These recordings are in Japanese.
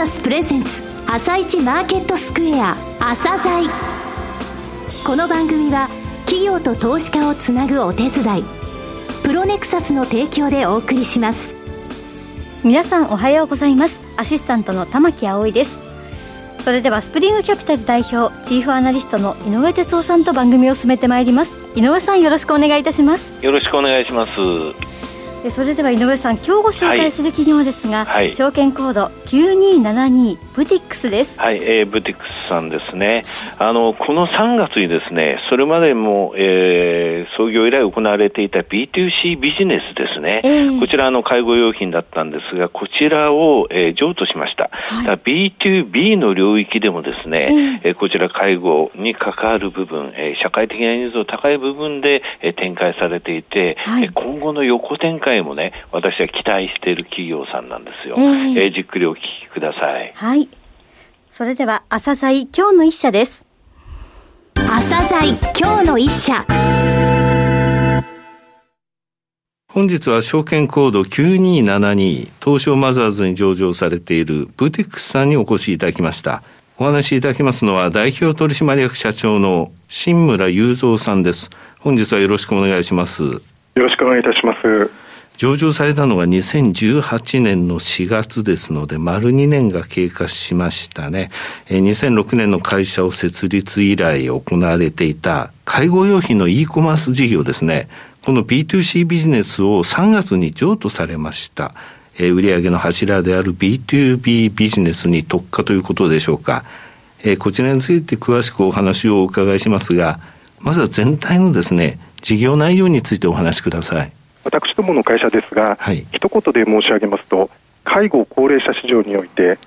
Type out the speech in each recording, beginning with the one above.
サスプレゼンツ朝一マーケットスクエア朝鮮この番組は企業と投資家をつなぐお手伝いプロネクサスの提供でお送りします。皆さんおはようございます。アシスタントの玉木葵です。それではスプリングキャピタル代表チーフアナリストの井上哲夫さんと番組を進めてまいります。井上さんよろしくお願いいたします。よろしくお願いします。それでは井上さん今日ご紹介する企業ですが、はい、証券コード9272ブティックスです。はい、えー、ブティックスさんですね。あのこの3月にですねそれまでも、えー、創業以来行われていた B2C ビジネスですね、えー、こちらの介護用品だったんですがこちらを、えー、譲渡しました、はい、B2B の領域でもですね、えー、こちら介護に関わる部分、えー、社会的なニーズの高い部分で、えー、展開されていて、はい、今後の横展開回もね、私は期待している企業さんなんですよ。えー、えー、じっくりお聞きください。はい。それでは、朝鮮今日の一社です。朝鮮今日の一社。本日は証券コード9272東証マザーズに上場されているブティックスさんにお越しいただきました。お話しいただきますのは代表取締役社長の新村雄三さんです。本日はよろしくお願いします。よろしくお願いいたします。上場されたのが2018年の4月ですので、丸2年が経過しましたね。2006年の会社を設立以来行われていた介護用品の e コマース事業ですね。この B2C ビジネスを3月に譲渡されました。え売上の柱である B2B ビジネスに特化ということでしょうか。えこちらについて詳しくお話をお伺いしますが、まずは全体のですね、事業内容についてお話しください。私どもの会社ですが、はい、一言で申し上げますと介護高齢者市場において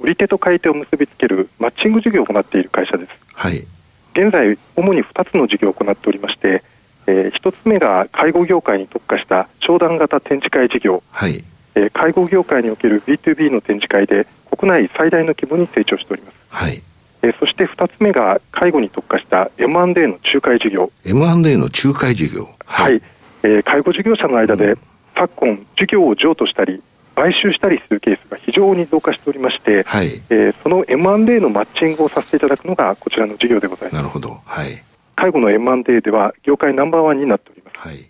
売り手と買い手を結びつけるマッチング事業を行っている会社です、はい、現在主に2つの事業を行っておりまして、えー、1つ目が介護業界に特化した商談型展示会事業、はい。えー、介護業界における B2B の展示会で国内最大の規模に成長しております、はい。えー、そして2つ目が介護に特化した M&A の仲介事業。M&A の仲介事業。はい、はいえー、介護事業者の間で、昨今、事業を譲渡したり、買収したりするケースが非常に増加しておりまして、はい、えー、その M&A のマッチングをさせていただくのがこちらの事業でございます。なるほど。はい。介護の M&A では業界ナンバーワンになっております。はい。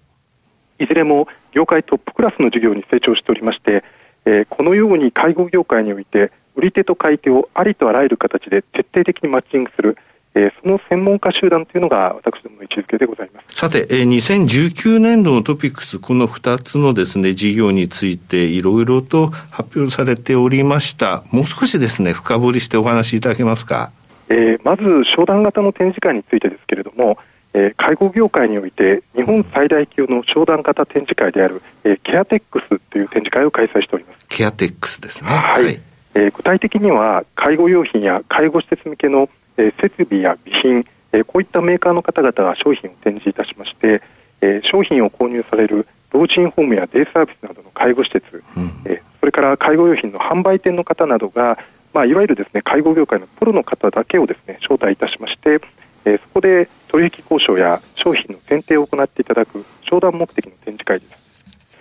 いずれも業界トップクラスの事業に成長しておりまして、えー、このように介護業界において売り手と買い手をありとあらゆる形で徹底的にマッチングする、えー、その専門家集団というのが私どもの位置づけでございます。さて、えー、2019年度のトピックス、この2つのですね、事業についていろいろと発表されておりました。もう少しですね、深掘りしてお話しいただけますか？えー、まず、商談型の展示会についてですけれども、えー、介護業界において日本最大級の商談型展示会である、えー、ケアテックスという展示会を開催しております。ケアテックスですね。はい。はい、えー、具体的には介護用品や介護施設向けのえー、設備や備品、えー、こういったメーカーの方々が商品を展示いたしまして、えー、商品を購入される老人ホームやデイサービスなどの介護施設、うん、えー、それから介護用品の販売店の方などが、まあ、いわゆるですね介護業界のプロの方だけをですね招待いたしまして、えー、そこで取引交渉や商品の選定を行っていただく商談目的の展示会です。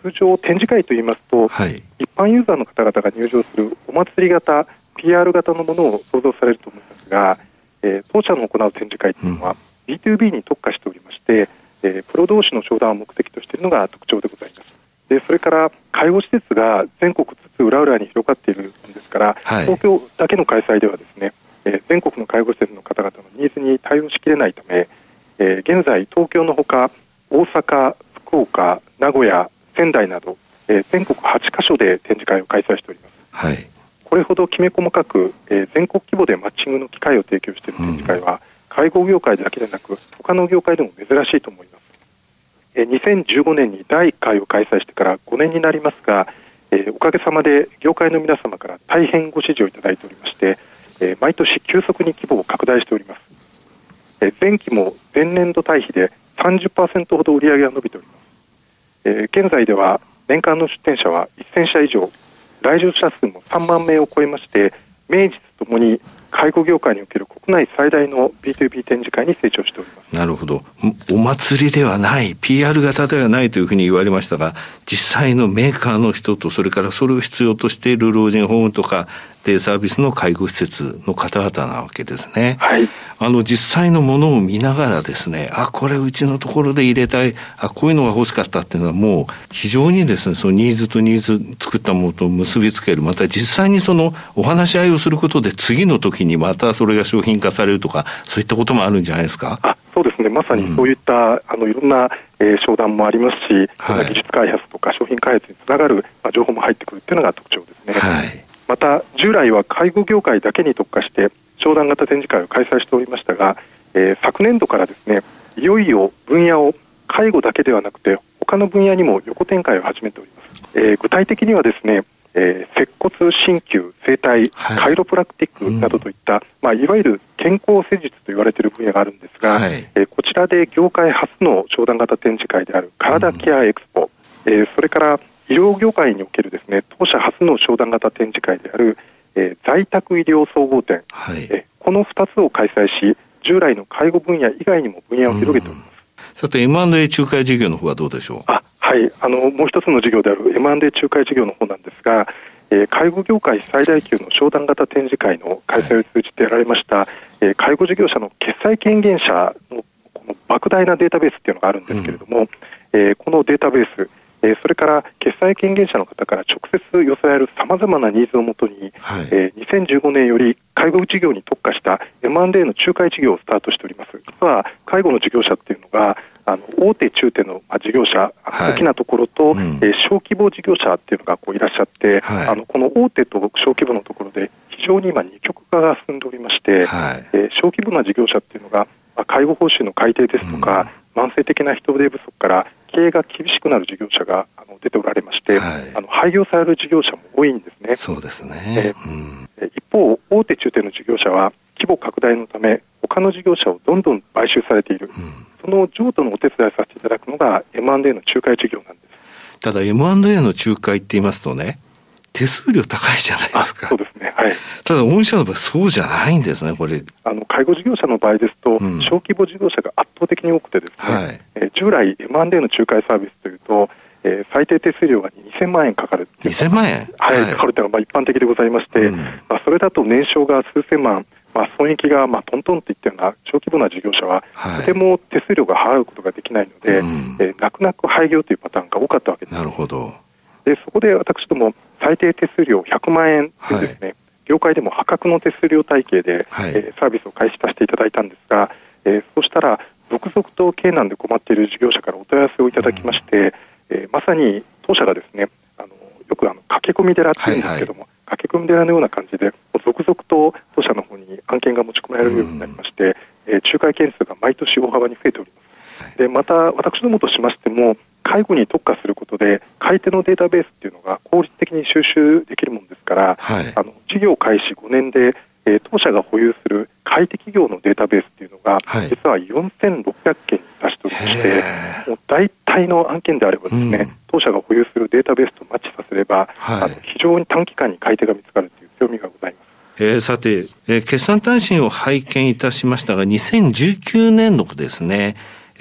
通常展示会といいますと、はい、一般ユーザーの方々が入場するお祭り型 PR 型のものを想像されると思いますが、えー、当社の行う展示会というのは、うん、B2B に特化しておりまして、えー、プロ同士の商談を目的としているのが特徴でございます。でそれから介護施設が全国津々浦々に広がっているんですから、はい、東京だけの開催ではですね、えー、全国の介護施設の方々のニーズに対応しきれないため、えー、現在東京のほか大阪、福岡、名古屋、仙台など、えー、全国8カ所で展示会を開催しております。はいこれほどきめ細かく、えー、全国規模でマッチングの機会を提供している展示会は、うん、介護業界だけでなく他の業界でも珍しいと思います、えー、2015年に第1回を開催してから5年になりますが、えー、おかげさまで業界の皆様から大変ご支持をいただいておりまして、えー、毎年急速に規模を拡大しております、えー、前期も前年度対比で30%ほど売り上げが伸びております、えー、現在では年間の出店者は1000社以上来場者数も3万名を超えまして名実ともに介護業界における国内最大の B2B 展示会に成長しております。なるほど。お祭りではない PR 型ではないというふうに言われましたが実際のメーカーの人とそれからそれを必要としている老人ホームとかデイサービスの介護施設の方々なわけですね。はい。あの、実際のものを見ながらですね、あ、これうちのところで入れたい、あ、こういうのが欲しかったっていうのはもう非常にですね、そのニーズとニーズ作ったものと結びつける、また実際にそのお話し合いをすることで次の時にまたそれが商品化されるとか、そういったこともあるんじゃないですか？あ、そうですね。まさにそういった、うん、あの、いろんな、えー、商談もありますし、はい、技術開発とか商品開発につながる、まあ、情報も入ってくるっていうのが特徴ですね。はい。また従来は介護業界だけに特化して商談型展示会を開催しておりましたが、えー、昨年度からですねいよいよ分野を介護だけではなくて他の分野にも横展開を始めております、えー、具体的にはですね、えー、接骨鍼灸整体、はい、カイロプラクティックなどといった、うん、まあ、いわゆる健康施術と言われている分野があるんですが、はい、えー、こちらで業界初の商談型展示会である体ケアエクスポ、うん、えー、それから医療業界におけるですね当社初の商談型展示会である、えー、在宅医療総合展、はい、えこの2つを開催し従来の介護分野以外にも分野を広げております。さて M&A 仲介事業の方はどうでしょう？あはい。あのもう一つの事業である M&A 仲介事業の方なんですが、えー、介護業界最大級の商談型展示会の開催を通じてやられました、はい、えー、介護事業者の決済権限者のこの莫大なデータベースっていうのがあるんですけれども、うん、えー、このデータベースえそれから決済権限者の方から直接寄せられるさまざまなニーズをもとに、はい、えー、2015年より介護事業に特化した M&A の仲介事業をスタートしております。実は介護の事業者っていうのがあの大手中手の事業者、大きなところと、うん、えー、小規模事業者っていうのがこういらっしゃって、はい、あのこの大手と小規模のところで非常に今二極化が進んでおりまして、はい、えー、小規模な事業者っていうのが、まあ、介護報酬の改定ですとか、うん、慢性的な人手不足から経営が厳しくなる事業者があの出ておられまして、はい、あの廃業される事業者も多いんですね。そうですね、えー、一方、大手中堅の事業者は規模拡大のため他の事業者をどんどん買収されている、うん、その譲渡のお手伝いさせていただくのが M&A の仲介事業なんです。ただ M&A の仲介って言いますとね、手数料高いじゃないですか。そうですね。はい。ただ、御社の場合、そうじゃないんですね、これ。あの、介護事業者の場合ですと、うん、小規模事業者が圧倒的に多くてですね、はい、えー、従来 M&A の仲介サービスというと、えー、最低手数料が2000万円かかるっていう。2000万円？はい、かかるというのがまあ一般的でございまして、うん、まあ、それだと年商が数千万、まあ、損益がまあトントンっていったような小規模な事業者は、とても手数料が払うことができないので、うん、えー、泣く泣く廃業というパターンが多かったわけです。なるほど。でそこで私ども最低手数料100万円でですね、はい、業界でも破格の手数料体系で、はい、えー、サービスを開始させていただいたんですが、えー、そうしたら続々と経営難で困っている事業者からお問い合わせをいただきまして、うん、えー、まさに当社がですねあのよくあの駆け込み寺っていうんですけども、はい。はい、駆け込み寺のような感じで続々と当社の方に案件が持ち込まれるようになりまして、うん、えー、仲介件数が毎年大幅に増えております。でまた私どもとしましても介護に特化することで買い手のデータベースっていうのが効率的に収集できるものですから、はい、あの事業開始5年で、えー、当社が保有する買い手企業のデータベースっていうのが、はい、実は4600件に達しておりましてもう大体の案件であればですね、うん、当社が保有するデータベースとマッチさせれば、はい、あの非常に短期間に買い手が見つかるという強みがございます。えー、さて、えー、決算単身を拝見いたしましたが、2019年度ですね、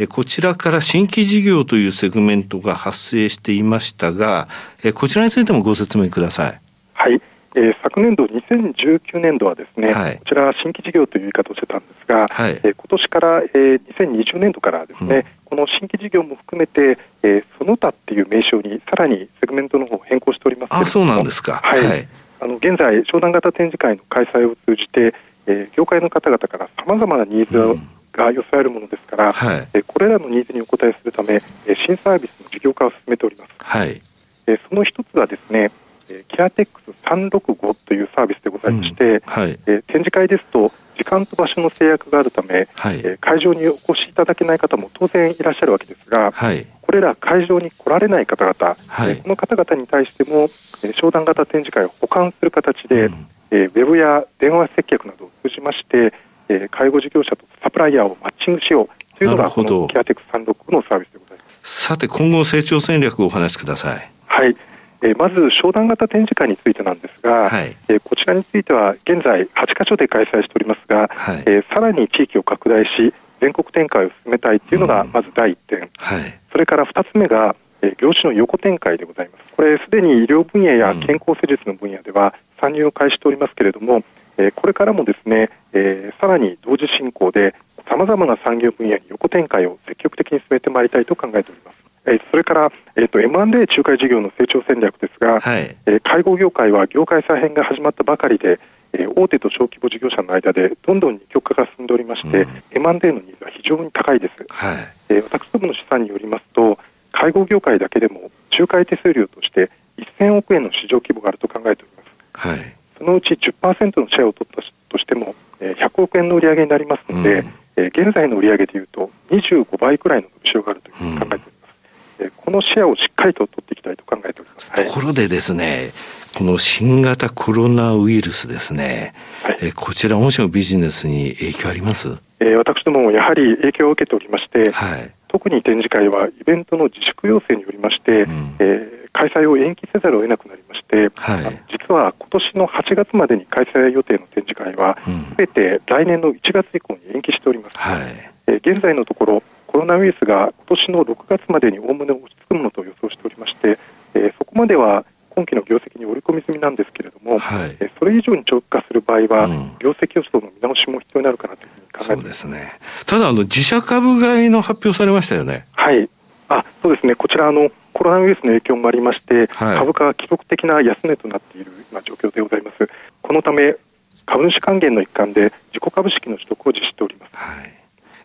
こちらから新規事業というセグメントが発生していましたが、こちらについてもご説明ください。はい。えー、昨年度、2019年度はですね、はい、こちら新規事業という言い方をしてたんですが、はい、えー、今年から、えー、2020年度からですね、うん、この新規事業も含めて、えー、その他っていう名称にさらにセグメントの方を変更しておりますあ、そうなんですか。はい。はい、あの現在、商談型展示会の開催を通じて、えー、業界の方々からさまざまなニーズを、うんが寄せられるものですから、はい、えこれらのニーズにお応えするため、え新サービスの事業化を進めております。はい、えその一つはですね、えキアテックス365というサービスでございまして、うん。はい、え展示会ですと時間と場所の制約があるため、はい、え会場にお越しいただけない方も当然いらっしゃるわけですが、はい、これら会場に来られない方々、はい、えこの方々に対しても、え商談型展示会を保管する形で、うん、えウェブや電話接客などを通じまして、え介護事業者とサプライヤーをマッチングしようというのがこのケアテック36のサービスでございます。さて今後成長戦略をお話しください。はい、えー、まず商談型展示会についてなんですが、はい、えー、こちらについては現在8カ所で開催しておりますが、はい、えー、さらに地域を拡大し全国展開を進めたいというのがまず第1点、うんはい、それから2つ目が、えー、業種の横展開でございます。これすでに医療分野や健康施術の分野では参入を開始しておりますけれども、えー、これからもですね、えー、さらに同時進行でさまざまな産業分野に横展開を積極的に進めてまいりたいと考えております。えそれから、えーと、M&A 仲介事業の成長戦略ですが、はい、えー、介護業界は業界再編が始まったばかりで、えー、大手と小規模事業者の間でどんどん二極化が進んでおりまして、うん、M&A のニーズは非常に高いです、はい。えー、私どもの試算によりますと介護業界だけでも仲介手数料として1000億円の市場規模があると考えております、はい、そのうち10%のシェアを取ったとしても、えー、100億円の売り上げになりますので、うん、えー、現在の売り上げでいうと25倍くらいの伸びしろがあるというふうに考えております、このシェアをしっかりと取っていきたいと考えております。ところでですね、この新型コロナウイルスですね、はい、えこちら、御社のビジネスに影響あります？えー、私どもやはり影響を受けておりまして、はい、特に展示会はイベントの自粛要請によりまして、うん、えー、開催を延期せざるを得なくなりて、はい、実は今年の8月までに開催予定の展示会は、す、べ、て来年の1月以降に延期しております。はい、えー、現在のところコロナウイルスが今年の6月までにおおむね落ち着くものと予想しておりまして、えー、そこまでは今期の業績に織り込み済みなんですけれども、はい、えそれ以上に長期化する場合は、うん、業績予想の見直しも必要になるかなというふうに考えてそうですね。ただあの自社株買いの発表されましたよね。はい。あ、そうですね。こちらあのコロナウイルスの影響もありまして、はい、株価は記録的な安値となっている今状況でございます。このため株主還元の一環で自己株式の取得を実施しております。はい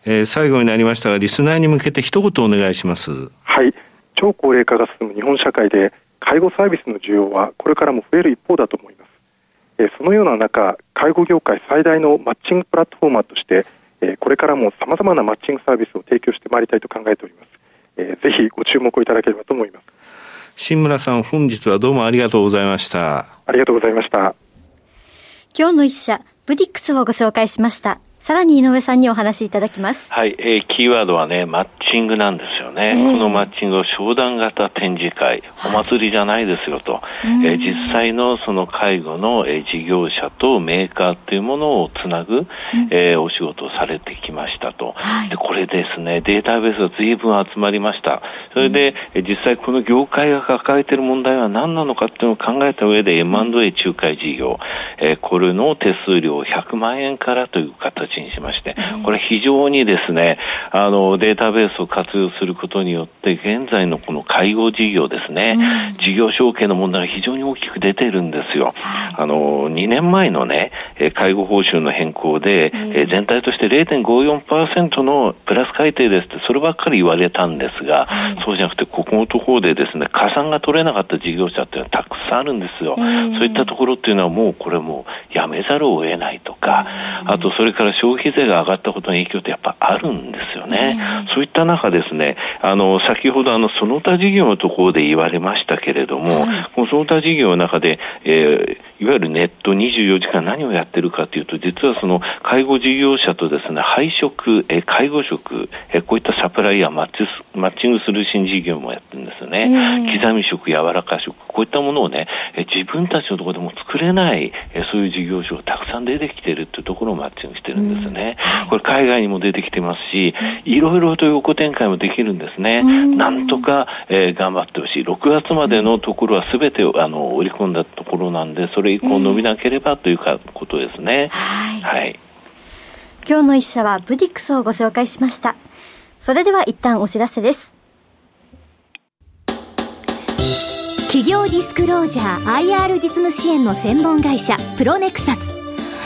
えー、最後になりましたが、リスナーに向けて一言お願いします。はい。超高齢化が進む日本社会で、介護サービスの需要はこれからも増える一方だと思います。えー、そのような中、介護業界最大のマッチングプラットフォーマーとして、えー、これからもさまざまなマッチングサービスを提供してまいりたいと考えております。えー、ぜひご注目をいただければと思います。新村さん、本日はどうもありがとうございました。ありがとうございました。今日の一社、ブディックスをご紹介しました。さらに井上さんにお話しいただきます。はい、えー、キーワードはね、マッチングなんですよね。えー、このマッチングを商談型展示会、お祭りじゃないですよと、はい、えー、実際のその介護の、えー、事業者とメーカーっていうものをつなぐ、うん、えー、お仕事をされてきましたと、はい、で。これですね、データベースが随分集まりました。それで、うん、実際この業界が抱えている問題は何なのかっていうのを考えた上で M&A 仲介事業、えー、これの手数料100万円からという形にしまして、これ非常にですね、あの、データベースを活用することによって、現在のこの介護事業ですね、事業承継の問題が非常に大きく出てるんですよ。あの、2年前のね、介護報酬の変更で、全体として0.54%のプラス改定ですって、そればっかり言われたんですが、そうじゃなくて、ここのところでですね、加算が取れなかった事業者っていうのはたくさんあるんですよ。そういったところっていうのはもうこれもやめざるを得ないとか、あとそれから消費税が上がったことの影響ってやっぱあるんですよね。そういった中ですね、あの、先ほどあの、その他事業のところで言われましたけれども、はい、このその他事業の中で、えー、いわゆるネット24時間何をやってるかというと、実はその介護事業者とですね、配食、え介護食、えこういったサプライヤーマッチマッチングする新事業もやってるんですよね。えー、刻み食、柔らか食、こういったものをね、え自分たちのところでも作れない、えそういう事業所がたくさん出てきているというところをマッチングしてるんですね。うん、これ海外にも出てきてますし、いろいろと横展開もできるんですね。うん、なんとか、えー、頑張ってほしい。6月までのところはすべてあの織り込んだところなんで、それ以降伸びなければというかことですね。はい。はい。今日の一社はブディックスをご紹介しました。それでは一旦お知らせです。企業ディスクロージャー IR 実務支援の専門会社プロネクサス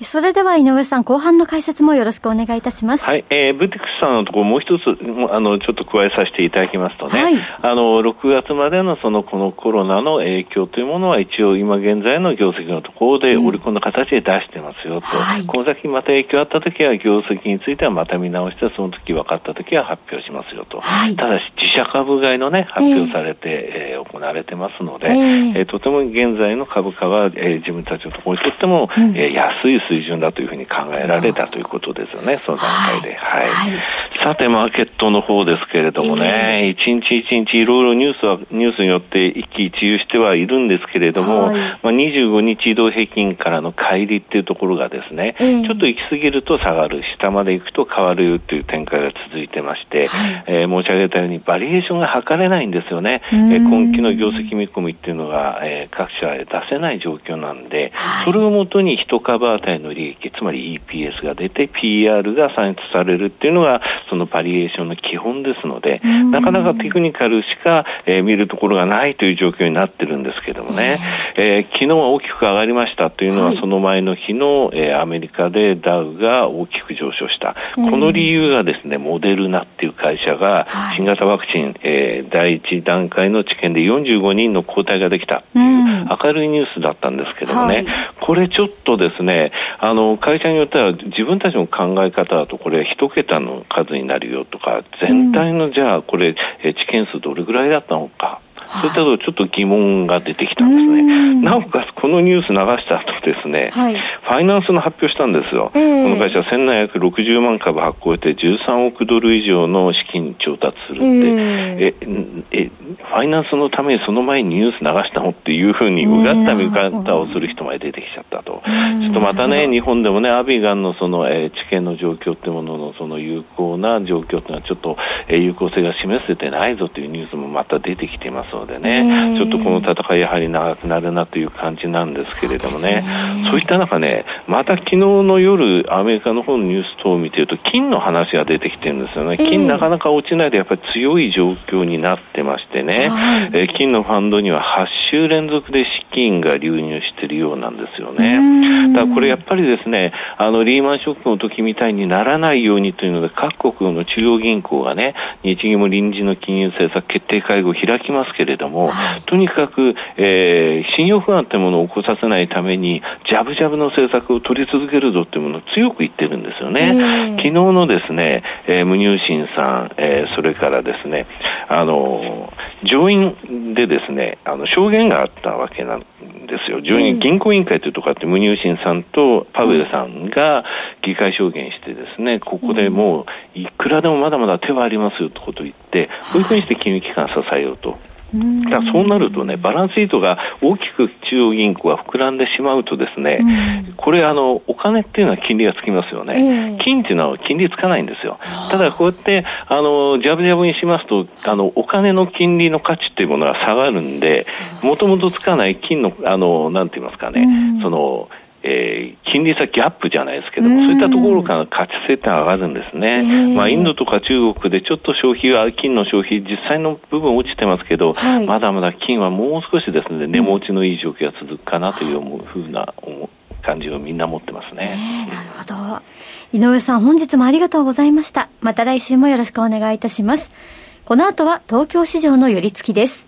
それでは井上さん、後半の解説もよろしくお願いいたします。はい、えー、ブティックスさんのところもう一つ、あの、ちょっと加えさせていただきますとね、はい、あの、6月までのその、このコロナの影響というものは一応今現在の業績のところで織り込んだ形で出してますよと、うん、この先また影響あったときは業績についてはまた見直して、その時分かったときは発表しますよと、はい、ただし自社株買いのね、発表されて、えー、えー、行われてますので、えー、えー、とても現在の株価は、えー、自分たちのところにとっても、うん、えー、安い水準だというふうに考えられたということですよね、その段階で。はい。はい、さて、マーケットの方ですけれどもね、一、日一日いろいろニュースは、ニュースによって一喜一憂してはいるんですけれども、はい、まあ、25日移動平均からの乖離っていうところがですね、えー、ちょっと行き過ぎると下がる、下まで行くと変わるという展開が続いてまして、はい、えー、申し上げたようにバリエーションが測れないんですよね。えー、今期の業績見込みっていうのが、えー、各社出せない状況なんで、それをもとに一株当たりの利益、つまり EPS が出て PR が算出されるっていうのがそのバリエーションの基本ですので、なかなかテクニカルしか、えー、見るところがないという状況になってるんですけどもね、えー、昨日は大きく上がりましたというのは、その前の日の、えー、アメリカでダウが大きく上昇した、この理由がですね、モデルナっていう会社が新型ワクチン、えー、第一段階の治験で45人の抗体ができたという明るいニュースだったんですけどもね、これちょっとですね、あの会社によっては自分たちの考え方だとこれ一桁の数になるよとか全体のじゃあこれ治験数どれぐらいだったのかそういったとちょっと疑問が出てきたんですね。なおかつ、このニュース流した後ですね、はい、ファイナンスの発表したんですよ。えー、この会社1760万株発行して13億ドル以上の資金調達するって、えー、え、え、ファイナンスのためにその前にニュース流したのっていうふうにうがった見方をする人まで出てきちゃったと。ちょっとまたね、日本でもね、アビガンのその、えー、治験の状況ってもののその有効な状況っていうのはちょっと、えー、有効性が示せてないぞというニュースもまた出てきていますのでね、ちょっとこの戦いやはり長くなるなという感じなんですけれどもね、そう、いった中ね、また昨日の夜、アメリカの方のニュース等を見てると、金の話が出てきてるんですよね。金なかなか落ちないでやっぱり強い状況になってましてね、えー、金のファンドには8週連続で資金が流入しているようなんですよね。だからこれやっぱりですね、あのリーマンショックの時みたいにならないようにというので、各国の中央銀行がね、日銀も臨時の金融政策決定会合を開きますけれども、とにかく、えー、信用不安というものを起こさせないために、ジャブジャブの政策を取り続けるぞというものを強く言ってるんですよね。昨日のですね、えー、無入信さん、えー、それからですね、あの、上院でですね、あの、証言があったわけなんですよ。上院銀行委員会というところあって、無入信さんとパウエルさんが議会証言してですね、ここでもう、いくらでもまだまだ手はありますよということを言って、こういうふうにして金融機関を支えようと。だそうなるとね、バランスシートが大きく中央銀行が膨らんでしまうとですね、うん、これあの、お金っていうのは金利がつきますよね、えー、金っていうのは金利つかないんですよ。ただこうやって、あの、ジャブジャブにしますと、あの、お金の金利の価値っていうものが下がるんで、もともとつかない金の、あの、なんて言いますかね、うん、その、えー、金利差ギャップじゃないですけども、そういったところから価値性って上がるんですね。まあ、インドとか中国でちょっと消費は、金の消費、実際の部分落ちてますけど、はい、まだまだ金はもう少しですね、値持ちのいい状況が続くかなというふうな感じをみんな持ってますね。なるほど。井上さん、本日もありがとうございました。また来週もよろしくお願いいたします。この後は東京市場の寄り付きです。